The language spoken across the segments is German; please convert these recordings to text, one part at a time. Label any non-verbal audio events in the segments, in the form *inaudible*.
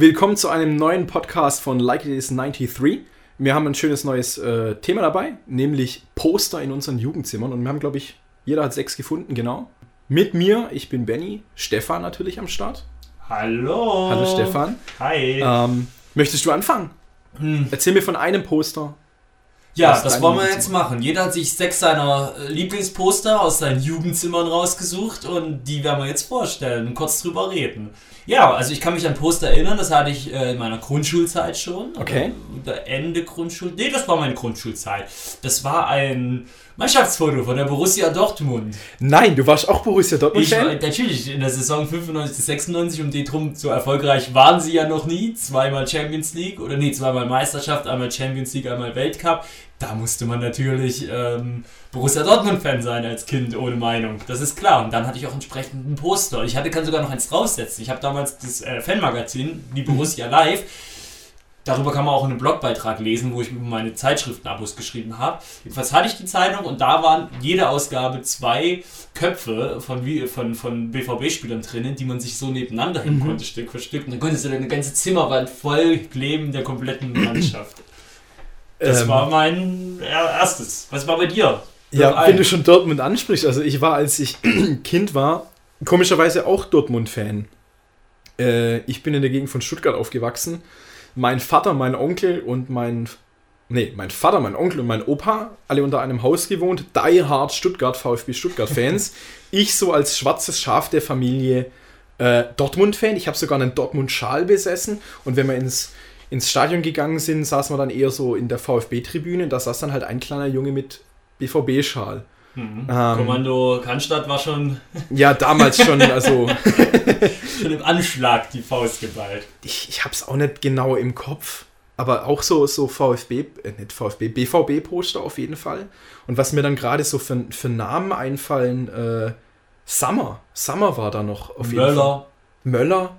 willkommen zu einem neuen Podcast von Like It Is 93. Wir haben ein schönes neues äh, Thema dabei, nämlich Poster in unseren Jugendzimmern. Und wir haben, glaube ich, jeder hat sechs gefunden, genau. Mit mir, ich bin Benny, Stefan natürlich am Start. Hallo. Hallo Stefan. Hi. Ähm, möchtest du anfangen? Hm. Erzähl mir von einem Poster. Ja, das wollen wir jetzt machen. Jeder hat sich sechs seiner Lieblingsposter aus seinen Jugendzimmern rausgesucht und die werden wir jetzt vorstellen und kurz drüber reden. Ja, also ich kann mich an Poster erinnern, das hatte ich äh, in meiner Grundschulzeit schon. Okay. Ende Grundschul... Nee, das war meine Grundschulzeit. Das war ein Mannschaftsfoto von der Borussia Dortmund. Nein, du warst auch Borussia Ich war, Dortmund-Fan? natürlich, in der Saison 95 bis 96, um die drum so erfolgreich waren sie ja noch nie. Zweimal Champions League oder nee, zweimal Meisterschaft, einmal Champions League, einmal Weltcup. Da musste man natürlich ähm, Borussia Dortmund-Fan sein als Kind, ohne Meinung. Das ist klar. Und dann hatte ich auch entsprechend ein Poster. Ich hatte, kann sogar noch eins draufsetzen. Ich habe damals das äh, Fanmagazin, die Borussia Live. Darüber kann man auch einen Blogbeitrag lesen, wo ich über meine Zeitschriftenabos geschrieben habe. Jedenfalls hatte ich die Zeitung und da waren jede Ausgabe zwei Köpfe von, von, von BVB-Spielern drinnen, die man sich so nebeneinander hängen konnte, Stück für Stück. Und dann konntest du eine ganze Zimmerwand voll kleben der kompletten Mannschaft. Das Ähm, war mein erstes. Was war bei dir? Ja, Ein. wenn du schon Dortmund ansprichst, also ich war, als ich *clears throat* Kind war, komischerweise auch Dortmund-Fan. Äh, ich bin in der Gegend von Stuttgart aufgewachsen. Mein Vater, mein Onkel und mein. Nee, mein Vater, mein Onkel und mein Opa, alle unter einem Haus gewohnt. Die Hard Stuttgart, VfB Stuttgart-Fans. *laughs* ich so als schwarzes Schaf der Familie äh, Dortmund-Fan. Ich habe sogar einen Dortmund-Schal besessen. Und wenn wir ins, ins Stadion gegangen sind, saßen wir dann eher so in der VfB-Tribüne. Da saß dann halt ein kleiner Junge mit BVB-Schal. Mhm. Ähm, Kommando Cannstatt war schon, *laughs* Ja, damals schon, also *laughs* schon im Anschlag die Faust geballt. ich, ich hab's auch nicht genau im Kopf, aber auch so, so VfB, äh, nicht VfB, BVB-Poster auf jeden Fall. Und was mir dann gerade so für, für Namen einfallen, äh, Summer, Summer war da noch auf jeden Fall. Möller, Möller,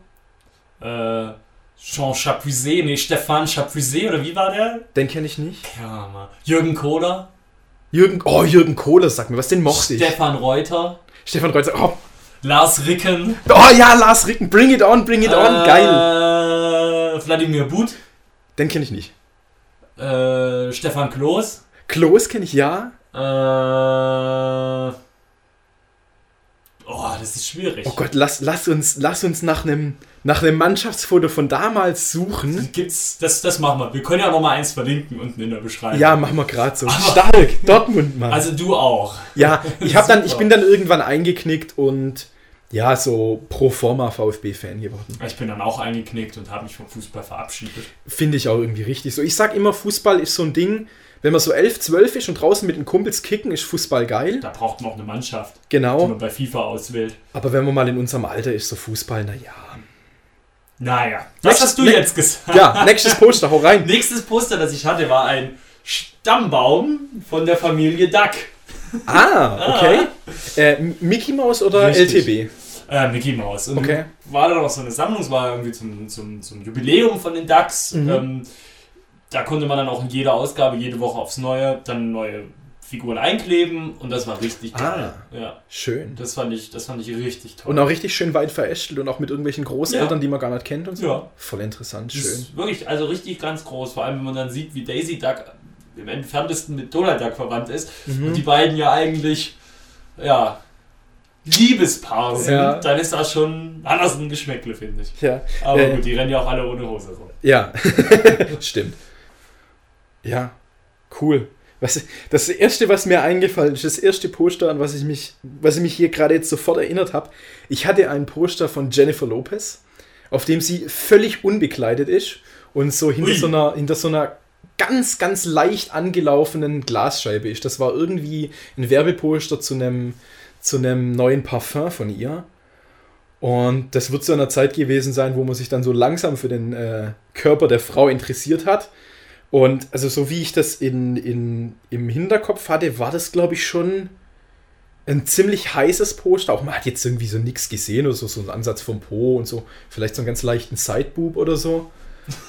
äh, Jean Chapuisé, nee, Stefan Chapuisé, oder wie war der? den kenne ich nicht. Ja, Mann. Jürgen Kohler, Jürgen, oh, Jürgen Kohler, sag mir, was den mochte ich. Stefan Reuter, Stefan Kreuzer, oh, Lars Ricken, oh ja, Lars Ricken, bring it on, bring it on, geil. äh, Wladimir But, Den kenne ich nicht. äh, Stefan Kloß, Klos kenne ich ja. äh, oh, das ist schwierig. Oh Gott, lass, lass, uns, lass uns nach einem nach einem Mannschaftsfoto von damals suchen. Gibt's, das, das machen wir. Wir können ja noch mal eins verlinken unten in der Beschreibung. Ja, machen wir gerade so. Stark, Dortmund, Mann. Also du auch. ja, *laughs* ich, hab dann, ich bin dann irgendwann eingeknickt und ja, so pro forma VfB-Fan geworden. Ich bin dann auch eingeknickt und habe mich vom Fußball verabschiedet. Finde ich auch irgendwie richtig so. Ich sag immer, Fußball ist so ein Ding, wenn man so 11, 12 ist und draußen mit den Kumpels kicken, ist Fußball geil. Da braucht man auch eine Mannschaft, die Genau. man bei FIFA auswählt. Aber wenn man mal in unserem Alter ist, so Fußball, naja. Naja, das Nächstes- hast du jetzt gesagt. Ja, nächstes Poster, hau rein. *laughs* Nächstes Poster, das ich hatte, war ein Stammbaum von der Familie Duck. Ah, okay. Äh, Mickey Mouse oder Richtig. LTB? Äh, Mickey Mouse. Und Okay. war da noch so eine Sammlung, es war irgendwie zum, zum, zum Jubiläum von den Ducks. Mhm. Ähm, da konnte man dann auch in jeder Ausgabe, jede Woche aufs Neue, dann neue Figuren einkleben und das war richtig geil. Ja, Schön. das fand ich, das fand ich richtig toll. Und auch richtig schön weit verästelt und auch mit irgendwelchen Großeltern, Ja. die man gar nicht kennt und so. Ja. Voll interessant, Das schön. ist wirklich, also richtig ganz groß, vor allem wenn man dann sieht, wie Daisy Duck im entferntesten mit Donald Duck verwandt ist Mhm. und die beiden ja eigentlich, ja, Liebespaar sind, Ja. dann ist das schon anders ein Geschmäckle, finde ich. Ja, Aber Äh. gut, die rennen ja auch alle ohne Hose rum. ja. *laughs* stimmt. Ja, cool. Was, das erste, was mir eingefallen ist, das erste Poster, an was ich mich, was ich mich hier gerade jetzt sofort erinnert habe, ich hatte ein Poster von Jennifer Lopez, auf dem sie völlig unbekleidet ist und so hinter Ui. so einer, hinter so einer ganz, ganz leicht angelaufenen Glasscheibe ist. Das war irgendwie ein Werbeposter zu einem, zu einem neuen Parfum von ihr. Und das wird zu einer Zeit gewesen sein, wo man sich dann so langsam für den äh, Körper der Frau interessiert hat. Und also so wie ich das in, in, im Hinterkopf hatte, war das, glaube ich, schon ein ziemlich heißes Poster. Auch man hat jetzt irgendwie so nichts gesehen oder so, so einen Ansatz vom Po und so. Vielleicht so einen ganz leichten Sideboob oder so.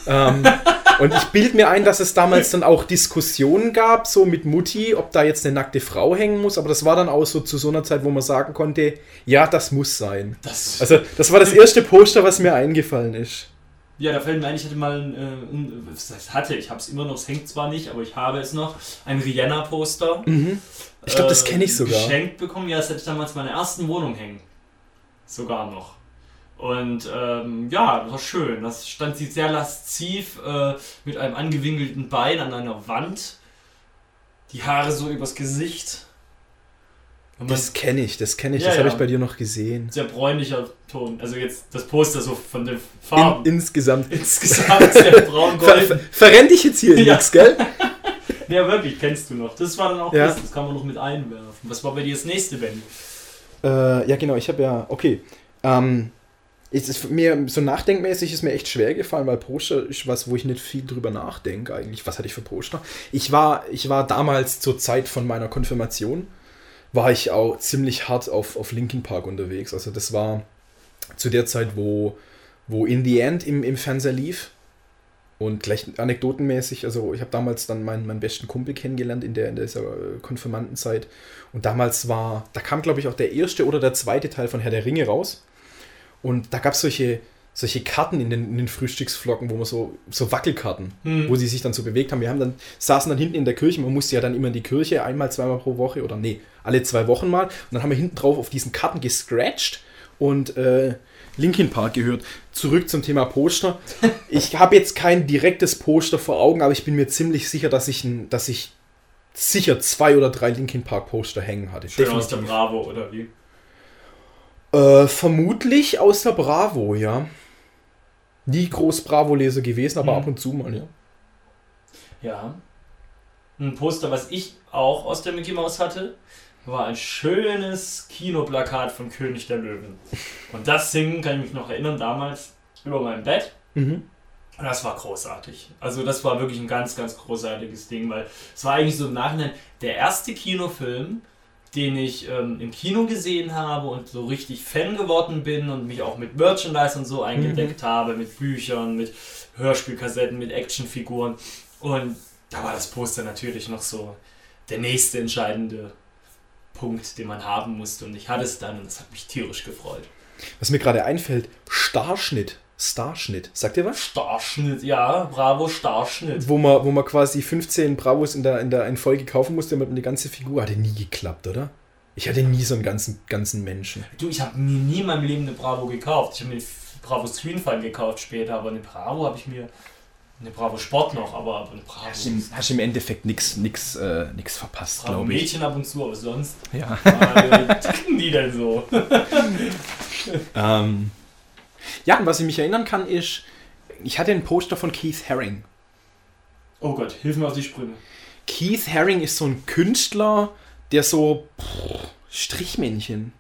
ähm, *laughs* und ich bild mir ein, dass es damals dann auch Diskussionen gab, so mit Mutti, ob da jetzt eine nackte Frau hängen muss. Aber das war dann auch so zu so einer Zeit, wo man sagen konnte, ja, das muss sein. Das, Also, das war das erste Poster, was mir eingefallen ist. Ja, da fällt mir ein, ich hatte mal ein, äh, ein was heißt hatte, ich habe es immer noch, es hängt zwar nicht, aber ich habe es noch, ein Rihanna-Poster. Mhm. Ich glaube, das äh, kenne ich sogar. Geschenkt bekommen, ja, das hatte ich damals in meiner ersten Wohnung hängen. Sogar noch. Und ähm, ja, das war schön. Das stand sie sehr lasziv äh, mit einem angewinkelten Bein an einer Wand. Die Haare so übers Gesicht. Das kenne ich, das kenne ich, Ja, das habe ja. ich bei dir noch gesehen. sehr bräunlicher Ton. Also jetzt das Poster so von den In, Farben. insgesamt. Insgesamt sehr *laughs* Ver, braun-gold. ver, verrenn dich jetzt hier in Ja. nix, gell? *laughs* Ja, wirklich, kennst du noch. Das war dann auch Ja. das, das kann man noch mit einwerfen. Was war bei dir das nächste, Benny? Äh, ja, genau, ich habe ja, okay. Ähm, es ist mir so nachdenkmäßig ist mir echt schwer gefallen, weil Poster ist was, wo ich nicht viel drüber nachdenke eigentlich. Was hatte ich für Poster? Ich war, ich war damals zur Zeit von meiner Konfirmation, war ich auch ziemlich hart auf, auf Linkin Park unterwegs. Also das war zu der Zeit, wo, wo In the End im, im Fernseher lief. Und gleich anekdotenmäßig, also ich habe damals dann meinen, meinen besten Kumpel kennengelernt in, der, in dieser äh, Konfirmandenzeit. Und damals war, da kam glaube ich auch der erste oder der zweite Teil von Herr der Ringe raus. Und da gab es solche, solche Karten in den, in den Frühstücksflocken, wo man so, so Wackelkarten, Hm. wo sie sich dann so bewegt haben. Wir haben dann, saßen dann hinten in der Kirche, man musste ja dann immer in die Kirche, einmal, zweimal pro Woche oder nee, alle zwei Wochen mal. Und dann haben wir hinten drauf auf diesen Karten gescratcht und äh, Linkin Park gehört. Zurück zum Thema Poster. *laughs* Ich habe jetzt kein direktes Poster vor Augen, aber ich bin mir ziemlich sicher, dass ich, ein, dass ich sicher zwei oder drei Linkin Park Poster hängen hatte. Schön aus der Bravo, oder wie? Äh, vermutlich aus der Bravo, ja. Nie groß Bravo-Leser gewesen, aber Hm. ab und zu mal, ja. Ja. Ein Poster, was ich auch aus der Mickey Mouse hatte, war ein schönes Kinoplakat von König der Löwen. Und das hing, kann ich mich noch erinnern, damals über meinem Bett. Mhm. Und das war großartig. Also das war wirklich ein ganz, ganz großartiges Ding, weil es war eigentlich so im Nachhinein der erste Kinofilm, den ich ähm, im Kino gesehen habe und so richtig Fan geworden bin und mich auch mit Merchandise und so eingedeckt habe, mit Büchern, mit Hörspielkassetten, mit Actionfiguren. Und da war das Poster natürlich noch so der nächste entscheidende Punkt, den man haben musste. Und ich hatte es dann und das hat mich tierisch gefreut. Was mir gerade einfällt, Starschnitt. Starschnitt. Sagt ihr was? Starschnitt, ja, bravo, Starschnitt. Wo man, wo man quasi 15 Bravos in der, in der in Folge kaufen musste, damit man die ganze Figur hatte nie geklappt, oder? Ich hatte nie so einen ganzen, ganzen Menschen. Du, ich habe mir nie in meinem Leben eine Bravo gekauft. Ich habe mir eine Bravo Screenfile gekauft später, aber eine Bravo habe ich mir. Eine Bravo Sport noch, aber eine Bravo. Hast im, hast im Endeffekt nichts nix, äh, nix verpasst, Bravo glaube ich. Mädchen ab und zu, aber sonst. Ja. Äh, ticken die denn so? *laughs* Ähm, ja, und was ich mich erinnern kann, ist, ich hatte ein Poster von Keith Haring. Oh Gott, hilf mir auf die Sprünge. Keith Haring ist so ein Künstler, der so pff, Strichmännchen.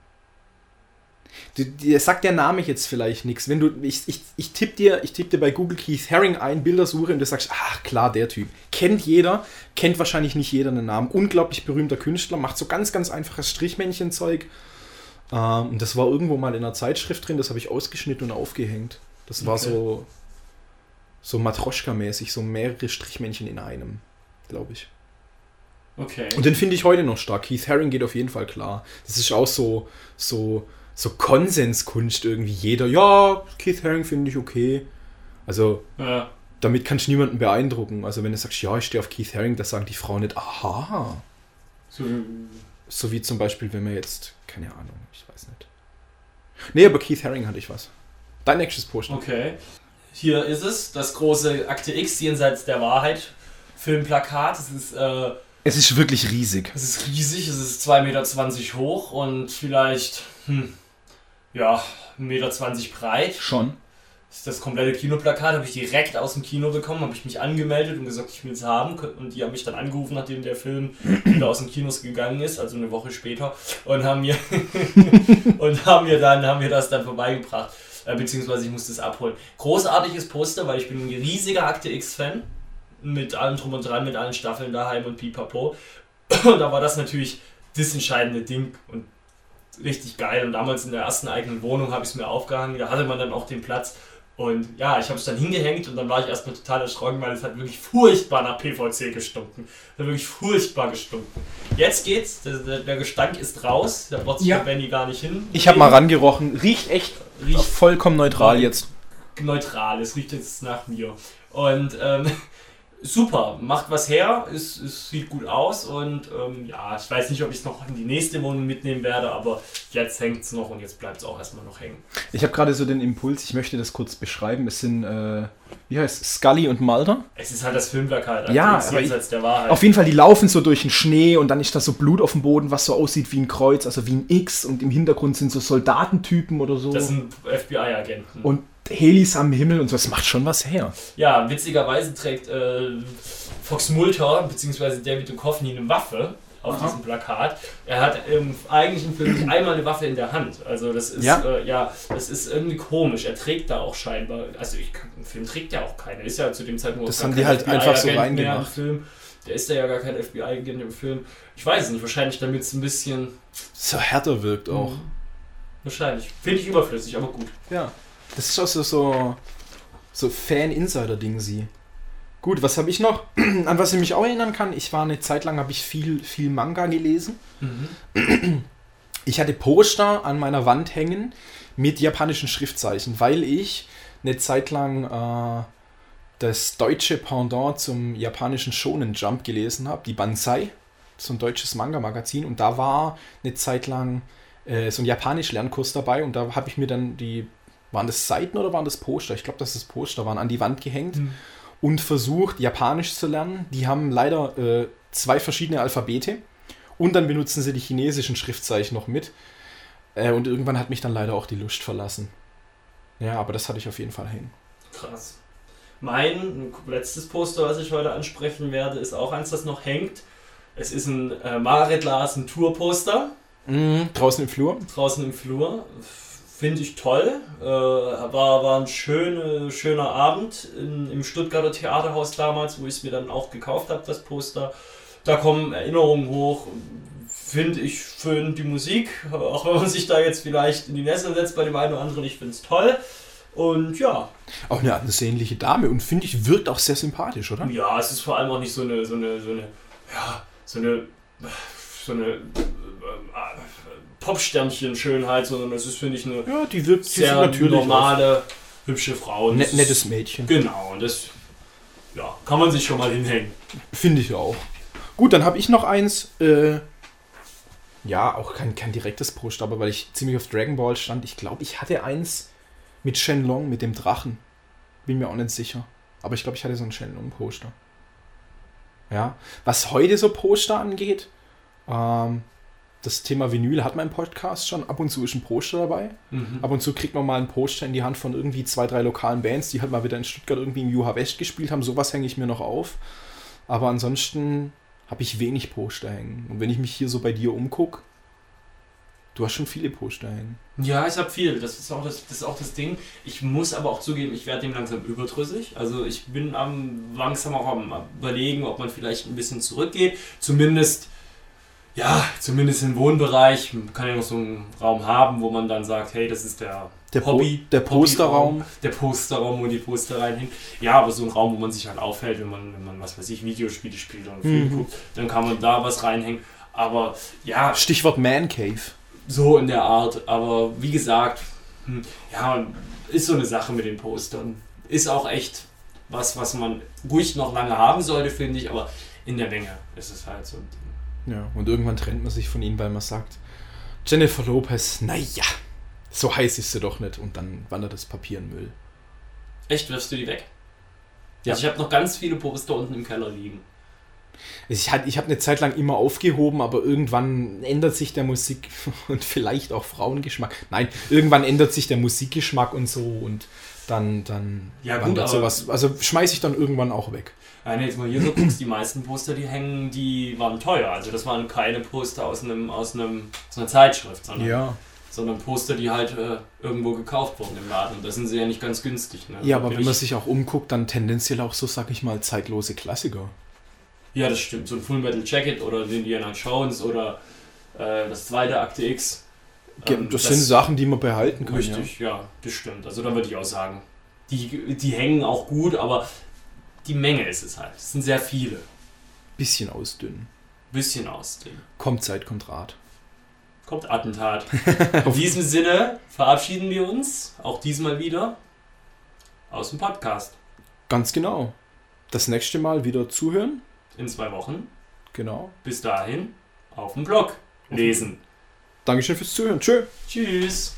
Dir sagt der Name jetzt vielleicht nichts. Wenn du, ich, ich, ich tippe dir, ich tipp dir bei Google Keith Haring ein, Bildersuche und du sagst, ach klar, der Typ. Kennt jeder, kennt wahrscheinlich nicht jeder einen Namen. Unglaublich berühmter Künstler, macht so ganz, ganz einfaches Strichmännchen-Zeug. Ähm, und das war irgendwo mal in einer Zeitschrift drin, das habe ich ausgeschnitten und aufgehängt. Das war Okay. so, so Matroschka-mäßig, so mehrere Strichmännchen in einem, glaube ich. Okay. Und den finde ich heute noch stark. Keith Haring geht auf jeden Fall klar. Das ist auch so, so, so Konsenskunst irgendwie. Jeder, ja, Keith Haring finde ich okay. Also, Ja. damit kannst du niemanden beeindrucken. Also, wenn du sagst, ja, ich stehe auf Keith Haring, da sagen die Frauen nicht, aha. So, So wie zum Beispiel, wenn wir jetzt, keine Ahnung, ich weiß nicht. Nee, aber Keith Haring hatte ich was. Dein nächstes Poster. okay. Hier ist es, das große Akte X jenseits der Wahrheit Filmplakat. Es ist, äh, Es ist wirklich riesig. es ist riesig, es ist 2,20 Meter hoch und vielleicht, hm, ja, 1,20 Meter breit. Schon. Das komplette Kinoplakat, habe ich direkt aus dem Kino bekommen, habe ich mich angemeldet und gesagt, ich will es haben. Und die haben mich dann angerufen, nachdem der Film wieder aus den Kinos gegangen ist, also eine Woche später, und haben mir *laughs* und haben mir dann haben mir das dann vorbeigebracht. Äh, beziehungsweise ich musste es abholen. Großartiges Poster, weil ich bin ein riesiger Akte X-Fan. Mit allem drum und dran, mit allen Staffeln daheim und pipapo. *clears throat* Und da war das natürlich das entscheidende Ding und richtig geil. Und damals in der ersten eigenen Wohnung habe ich es mir aufgehangen. Da hatte man dann auch den Platz. Und ja, ich habe es dann hingehängt und dann war ich erstmal total erschrocken, weil es hat wirklich furchtbar nach PVC gestunken. Es hat wirklich furchtbar gestunken. Jetzt geht's, der, der, der Gestank ist raus, da braucht sich Ja. der Benny gar nicht hin. Ich habe mal rangerochen. Riecht echt Riecht vollkommen neutral jetzt. neutral, es riecht jetzt nach mir. Und ähm, *laughs* super, macht was her, es, es sieht gut aus und ähm, ja, ich weiß nicht, ob ich es noch in die nächste Wohnung mitnehmen werde, aber jetzt hängt es noch und jetzt bleibt es auch erstmal noch hängen. Ich habe gerade so den Impuls, ich möchte das kurz beschreiben. Es sind, äh, wie heißt es, Scully und Mulder. Es ist halt das Filmplakat, also Ja, nichts aber jenseits der Wahrheit. Auf jeden Fall, die laufen so durch den Schnee und dann ist da so Blut auf dem Boden, was so aussieht wie ein Kreuz, also wie ein X und im Hintergrund sind so Soldatentypen oder so. das sind FBI-Agenten. und Helis am Himmel und so, das macht schon was her. Ja, witzigerweise trägt äh, Fox Mulder bzw. David Duchovny eine Waffe auf Aha. diesem Plakat. Er hat im eigentlichen Film nicht einmal eine Waffe in der Hand. Also das ist Ja. ja, äh, ja das ist irgendwie komisch. Er trägt da auch scheinbar, also ich, im Film trägt er auch keine. Ist ja zu dem Zeitpunkt Das haben die halt einfach so reingemacht. Film. Der ist da ja gar kein FBI-Agent im Film. Ich weiß es nicht, wahrscheinlich damit es ein bisschen. So härter wirkt auch. Wahrscheinlich. Finde ich überflüssig, aber gut. Ja. Das ist auch so, so, so Fan-Insider-Ding sie. Gut, was habe ich noch? *clears throat* An was ich mich auch erinnern kann, ich war eine Zeit lang, habe ich viel, viel Manga gelesen. Ich hatte Poster an meiner Wand hängen mit japanischen Schriftzeichen, weil ich eine Zeit lang äh, das deutsche Pendant zum japanischen Shonen Jump gelesen habe, die Banzai, so ein deutsches Manga-Magazin. Und da war eine Zeit lang äh, so ein Japanisch-Lernkurs dabei und da habe ich mir dann die, waren das Seiten oder waren das Poster? Ich glaube, dass das Poster waren, an die Wand gehängt und versucht, Japanisch zu lernen. Die haben leider äh, zwei verschiedene Alphabete und dann benutzen sie die chinesischen Schriftzeichen noch mit. Äh, und irgendwann hat mich dann leider auch die Lust verlassen. Ja, aber das hatte ich auf jeden Fall hängen. Krass. Mein letztes Poster, was ich heute ansprechen werde, ist auch eins, das noch hängt. Es ist ein äh, Marit Larsen Tour-Poster Mhm, draußen im Flur. draußen im Flur. Finde ich toll. Äh, war, war ein schöne, schöner Abend in, im Stuttgarter Theaterhaus damals, wo ich es mir dann auch gekauft habe, das Poster. Da kommen Erinnerungen hoch. Finde ich schön die Musik, *laughs* auch wenn man sich da jetzt vielleicht in die Nässe setzt bei dem einen oder anderen. Ich finde es toll. Und ja, Auch eine ansehnliche Dame und finde ich, wirkt auch sehr sympathisch, oder? Ja, es ist vor allem auch nicht so eine, so eine, so eine, ja, so eine, so eine äh, äh, Popsternchen-Schönheit, sondern es ist, finde ich, eine Ja, die wirkt sie sehr sieht natürlich normale, hübsche Frau. Ne, ist- nettes Mädchen. Genau, und das, ja, kann man sich schon mal hinhängen. Finde ich auch. Gut, dann habe ich noch eins. Äh, ja, auch kein, kein direktes Poster, aber weil ich ziemlich auf Dragon Ball stand. Ich glaube, ich hatte eins mit Shenlong, mit dem Drachen. Bin mir auch nicht sicher. Aber ich glaube, ich hatte so ein Shenlong-Poster. Ja. Was heute so Poster angeht, ähm, das Thema Vinyl hat mein Podcast schon. Ab und zu ist ein Poster dabei. Ab und zu kriegt man mal ein Poster in die Hand von irgendwie zwei, drei lokalen Bands, die halt mal wieder in Stuttgart irgendwie im Juha West gespielt haben. Sowas hänge ich mir noch auf. Aber ansonsten habe ich wenig Poster hängen. Und wenn ich mich hier so bei dir umgucke, du hast schon viele Poster hängen. Ja, ich habe viel. Das ist, auch das, das ist auch das Ding. Ich muss aber auch zugeben, ich werde dem langsam überdrüssig. Also ich bin am langsam auch am überlegen, ob man vielleicht ein bisschen zurückgeht. Zumindest, ja, zumindest im Wohnbereich. Man kann ja noch so einen Raum haben, wo man dann sagt, hey, das ist der, Der, Po- Hobby, der Posterraum. Der Posterraum, wo die Poster reinhängen. Ja, aber so ein Raum, wo man sich halt aufhält, wenn man, wenn man was weiß ich, Videospiele spielt oder einen Film Mhm. guckt, dann kann man da was reinhängen. Aber ja, Stichwort Man Cave. so in der Art, aber wie gesagt, hm, ja, ist so eine Sache mit den Postern. Ist auch echt was, was man ruhig noch lange haben sollte, finde ich, aber in der Menge ist es halt so ein Ding. Ja, und irgendwann trennt man sich von ihnen, weil man sagt, Jennifer Lopez, naja, so heiß ist sie doch nicht. Und dann wandert das Papier in Müll. Echt, wirfst du die weg? Ja. Also ich habe noch ganz viele Poster unten im Keller liegen. Ich, hat- ich habe eine Zeit lang immer aufgehoben, aber irgendwann ändert sich der Musik *laughs* und vielleicht auch Frauengeschmack. Nein, irgendwann ändert sich der Musikgeschmack und so und dann, dann Ja, gut, aber- sowas. Also schmeiße ich dann irgendwann auch weg. Wenn du jetzt mal hier so guckst, die meisten Poster, die hängen, die waren teuer. Also das waren keine Poster aus einem, aus einem, aus einer Zeitschrift, sondern, Ja. sondern Poster, die halt äh, irgendwo gekauft wurden im Laden. Und da sind sie ja nicht ganz günstig. Ne? Ja, aber bin wenn man ich- sich auch umguckt, dann tendenziell auch so, sag ich mal, zeitlose Klassiker. Ja, das stimmt. So ein Full Metal Jacket oder den Indiana Jones oder äh, das zweite Akte X. Ähm, das, sind Sachen, die man behalten kann. Ja. Richtig, ja. das stimmt. Also da würde ich auch sagen. Die, die hängen auch gut, aber die Menge ist es halt. Es sind sehr viele. Bisschen ausdünnen. Bisschen aus dem. Kommt Zeit, kommt Rat. Kommt Attentat. *laughs* In diesem Sinne verabschieden wir uns, auch diesmal wieder. aus dem Podcast. Ganz genau. Das nächste Mal wieder zuhören. In zwei Wochen. Genau. Bis dahin auf dem Blog lesen. Dankeschön fürs Zuhören. Tschö. Tschüss.